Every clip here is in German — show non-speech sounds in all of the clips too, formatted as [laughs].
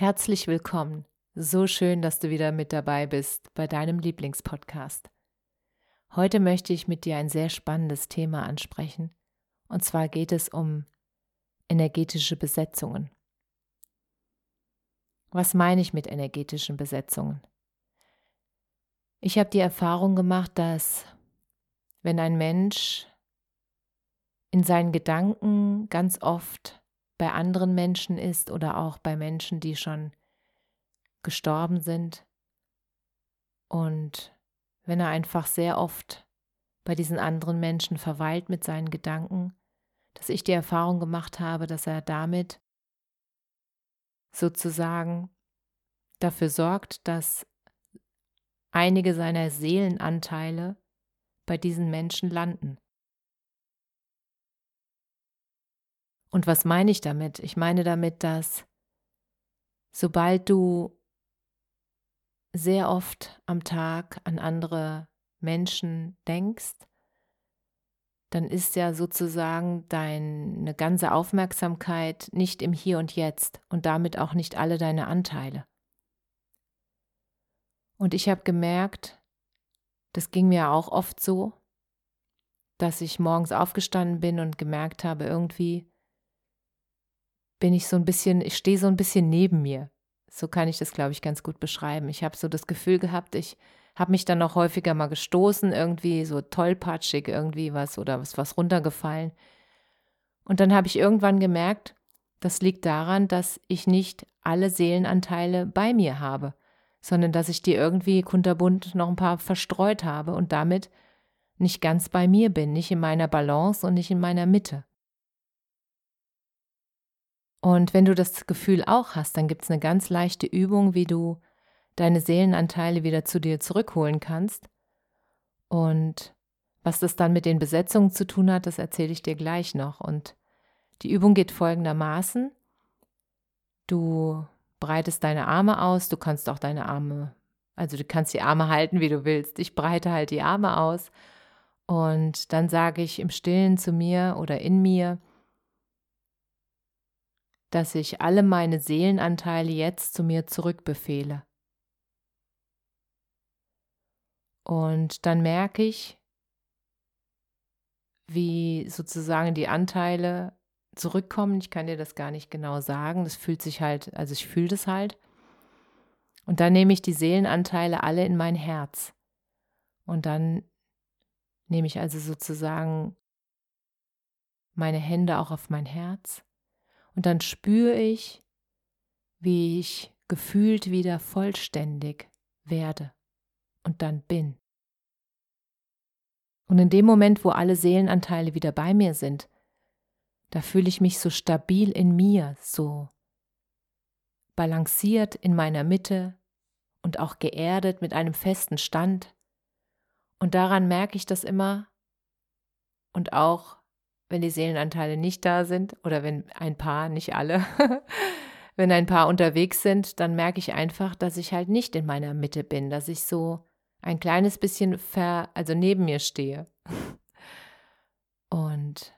Herzlich willkommen. So schön, dass du wieder mit dabei bist bei deinem Lieblingspodcast. Heute möchte ich mit dir ein sehr spannendes Thema ansprechen. Und zwar geht es um energetische Besetzungen. Was meine ich mit energetischen Besetzungen? Ich habe die Erfahrung gemacht, dass wenn ein Mensch in seinen Gedanken ganz oft bei anderen Menschen ist oder auch bei Menschen, die schon gestorben sind. Und wenn er einfach sehr oft bei diesen anderen Menschen verweilt mit seinen Gedanken, dass ich die Erfahrung gemacht habe, dass er damit sozusagen dafür sorgt, dass einige seiner Seelenanteile bei diesen Menschen landen. Und was meine ich damit? Ich meine damit, dass sobald du sehr oft am Tag an andere Menschen denkst, dann ist ja sozusagen deine ganze Aufmerksamkeit nicht im Hier und Jetzt und damit auch nicht alle deine Anteile. Und ich habe gemerkt, das ging mir auch oft so, dass ich morgens aufgestanden bin und gemerkt habe, irgendwie bin ich so ein bisschen, ich stehe so ein bisschen neben mir. So kann ich das, glaube ich, ganz gut beschreiben. Ich habe so das Gefühl gehabt, ich habe mich dann noch häufiger mal gestoßen, irgendwie so tollpatschig, irgendwie was oder was, was runtergefallen. Und dann habe ich irgendwann gemerkt, das liegt daran, dass ich nicht alle Seelenanteile bei mir habe, sondern dass ich die irgendwie kunterbunt noch ein paar verstreut habe und damit nicht ganz bei mir bin, nicht in meiner Balance und nicht in meiner Mitte. Und wenn du das Gefühl auch hast, dann gibt es eine ganz leichte Übung, wie du deine Seelenanteile wieder zu dir zurückholen kannst. Und was das dann mit den Besetzungen zu tun hat, das erzähle ich dir gleich noch. Und die Übung geht folgendermaßen. Du breitest deine Arme aus, du kannst auch deine Arme, also du kannst die Arme halten, wie du willst. Ich breite halt die Arme aus. Und dann sage ich im Stillen zu mir oder in mir, dass ich alle meine Seelenanteile jetzt zu mir zurückbefehle. Und dann merke ich, wie sozusagen die Anteile zurückkommen. Ich kann dir das gar nicht genau sagen. Das fühlt sich halt, also ich fühle das halt. Und dann nehme ich die Seelenanteile alle in mein Herz. Und dann nehme ich also sozusagen meine Hände auch auf mein Herz und dann spüre ich, wie ich gefühlt wieder vollständig werde und dann bin. Und in dem Moment, wo alle Seelenanteile wieder bei mir sind, da fühle ich mich so stabil in mir, so balanciert in meiner Mitte und auch geerdet mit einem festen Stand. Und daran merke ich das immer und auch wenn die Seelenanteile nicht da sind oder wenn ein paar, nicht alle, [laughs] wenn ein paar unterwegs sind, dann merke ich einfach, dass ich halt nicht in meiner Mitte bin, dass ich so ein kleines bisschen ver, also neben mir stehe. Und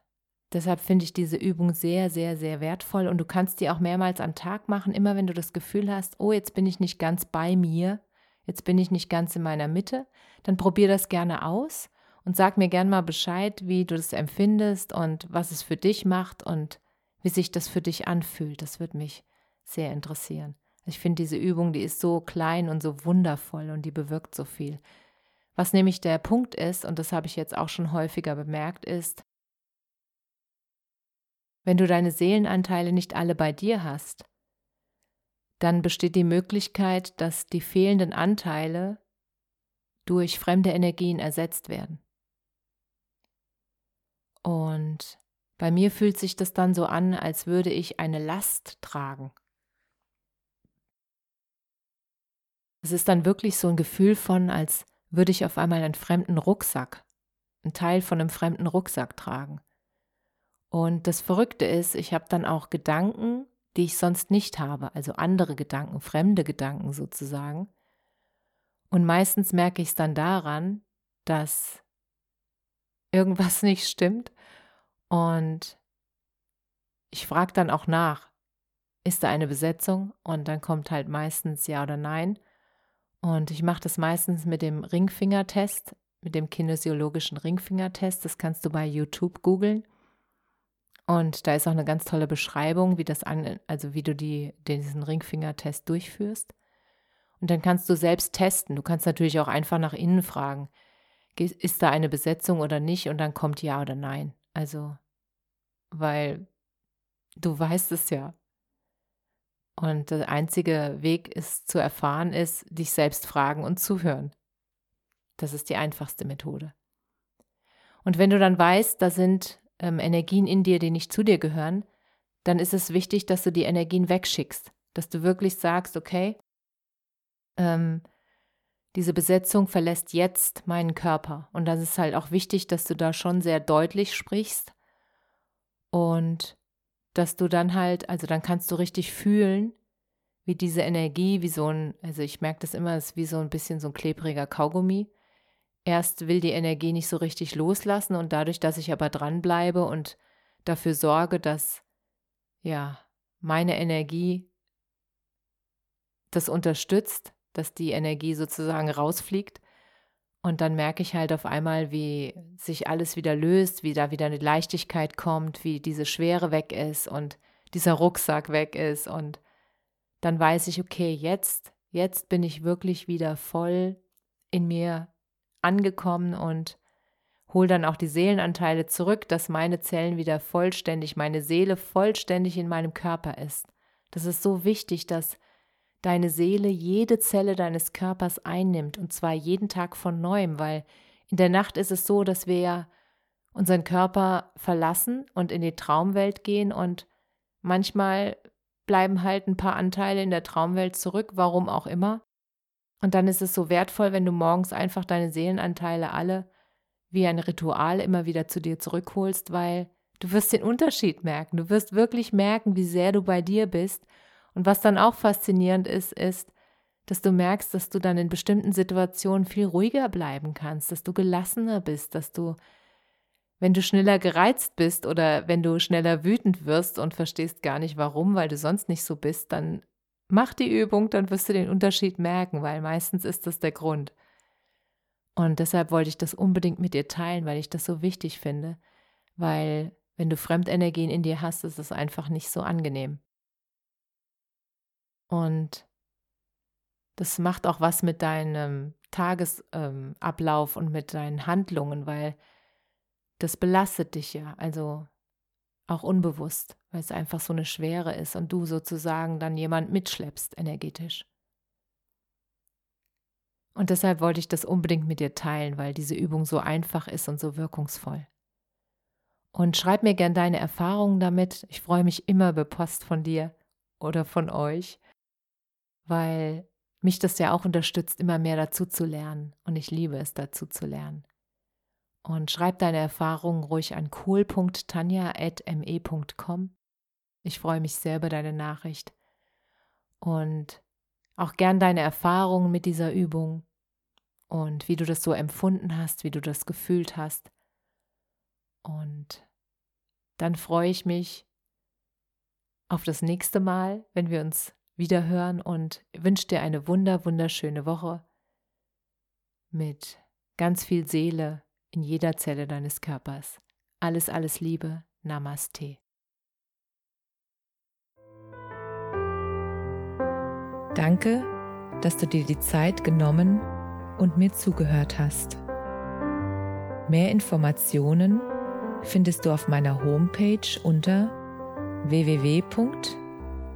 deshalb finde ich diese Übung sehr, sehr, sehr wertvoll und du kannst die auch mehrmals am Tag machen, immer wenn du das Gefühl hast, oh, jetzt bin ich nicht ganz bei mir, jetzt bin ich nicht ganz in meiner Mitte, dann probier das gerne aus und sag mir gern mal Bescheid, wie du das empfindest und was es für dich macht und wie sich das für dich anfühlt. Das würde mich sehr interessieren. Ich finde diese Übung, die ist so klein und so wundervoll und die bewirkt so viel. Was nämlich der Punkt ist, und das habe ich jetzt auch schon häufiger bemerkt, ist, wenn du deine Seelenanteile nicht alle bei dir hast, dann besteht die Möglichkeit, dass die fehlenden Anteile durch fremde Energien ersetzt werden. Und bei mir fühlt sich das dann so an, als würde ich eine Last tragen. Es ist dann wirklich so ein Gefühl von, als würde ich auf einmal einen fremden Rucksack, einen Teil von einem fremden Rucksack tragen. Und das Verrückte ist, ich habe dann auch Gedanken, die ich sonst nicht habe, also andere Gedanken, fremde Gedanken sozusagen. Und meistens merke ich es dann daran, dass irgendwas [laughs] nicht stimmt. Und ich frage dann auch nach, ist da eine Besetzung? Und dann kommt halt meistens ja oder nein. Und ich mache das meistens mit dem Ringfingertest, mit dem kinesiologischen Ringfingertest. Das kannst du bei YouTube googeln. Und da ist auch eine ganz tolle Beschreibung, wie das an, also wie du die, diesen Ringfingertest durchführst. Und dann kannst du selbst testen. Du kannst natürlich auch einfach nach innen fragen, ist da eine Besetzung oder nicht? Und dann kommt ja oder nein. Also, weil du [laughs] weißt es ja. Und der einzige Weg ist zu erfahren, ist, dich selbst fragen und zuhören. Das ist die einfachste Methode. Und wenn du dann weißt, da sind ähm, Energien in dir, die nicht zu dir gehören, dann ist es wichtig, dass du die Energien wegschickst. Dass du wirklich sagst, okay, ähm, diese Besetzung verlässt jetzt meinen Körper. Und das ist halt auch wichtig, dass du da schon sehr deutlich sprichst und dass du dann halt, also dann kannst du richtig fühlen, wie diese Energie, wie so ein, also ich merke das immer, ist wie so ein bisschen so ein klebriger Kaugummi. Erst will die Energie nicht so richtig loslassen und dadurch, dass ich aber dranbleibe und dafür sorge, dass ja meine Energie das unterstützt, dass die Energie sozusagen rausfliegt. Und dann merke ich halt auf einmal, wie sich alles wieder löst, wie da wieder eine Leichtigkeit kommt, wie diese Schwere weg ist und dieser Rucksack weg ist. Und dann weiß ich, okay, jetzt, jetzt bin ich wirklich wieder voll in mir angekommen und hole dann auch die Seelenanteile zurück, dass meine Zellen wieder vollständig, meine Seele vollständig in meinem Körper ist. Das ist so wichtig, dass deine Seele jede Zelle deines Körpers einnimmt und zwar jeden Tag von neuem, weil in der Nacht ist es so, dass wir ja unseren Körper verlassen und in die Traumwelt gehen und manchmal bleiben halt ein paar Anteile in der Traumwelt zurück, warum auch immer. Und dann ist es so wertvoll, wenn du morgens einfach deine Seelenanteile alle wie ein Ritual immer wieder zu dir zurückholst, weil du wirst den Unterschied merken. Du wirst wirklich merken, wie sehr du bei dir bist und was dann auch faszinierend ist, ist, dass du merkst, dass du dann in bestimmten Situationen viel ruhiger bleiben kannst, dass du gelassener bist, dass du, wenn du schneller gereizt bist oder wenn du schneller wütend wirst und verstehst gar nicht warum, weil du sonst nicht so bist, dann mach die Übung, dann wirst du den Unterschied merken, weil meistens ist das der Grund. Und deshalb wollte ich das unbedingt mit dir teilen, weil ich das so wichtig finde, weil wenn du Fremdenergien in dir hast, ist es einfach nicht so angenehm. Und das macht auch was mit deinem Tagesablauf ähm, und mit deinen Handlungen, weil das belastet dich ja, also auch unbewusst, weil es einfach so eine Schwere ist und du sozusagen dann jemand mitschleppst energetisch. Und deshalb wollte ich das unbedingt mit dir teilen, weil diese Übung so einfach ist und so wirkungsvoll. Und schreib mir gern deine Erfahrungen damit. Ich freue mich immer über Post von dir oder von euch weil mich das ja auch unterstützt, immer mehr dazu zu lernen. Und ich liebe es, dazu zu lernen. Und schreib deine Erfahrungen ruhig an cool.tanja.me.com. Ich freue mich sehr über deine Nachricht. Und auch gern deine Erfahrungen mit dieser Übung und wie du das so empfunden hast, wie du das gefühlt hast. Und dann freue ich mich auf das nächste Mal, wenn wir uns wiederhören und wünsche dir eine wunder, wunderschöne Woche mit ganz viel Seele in jeder Zelle deines Körpers. Alles, alles Liebe. Namaste. Danke, dass du dir die Zeit genommen und mir zugehört hast. Mehr Informationen findest du auf meiner Homepage unter www.namaste.com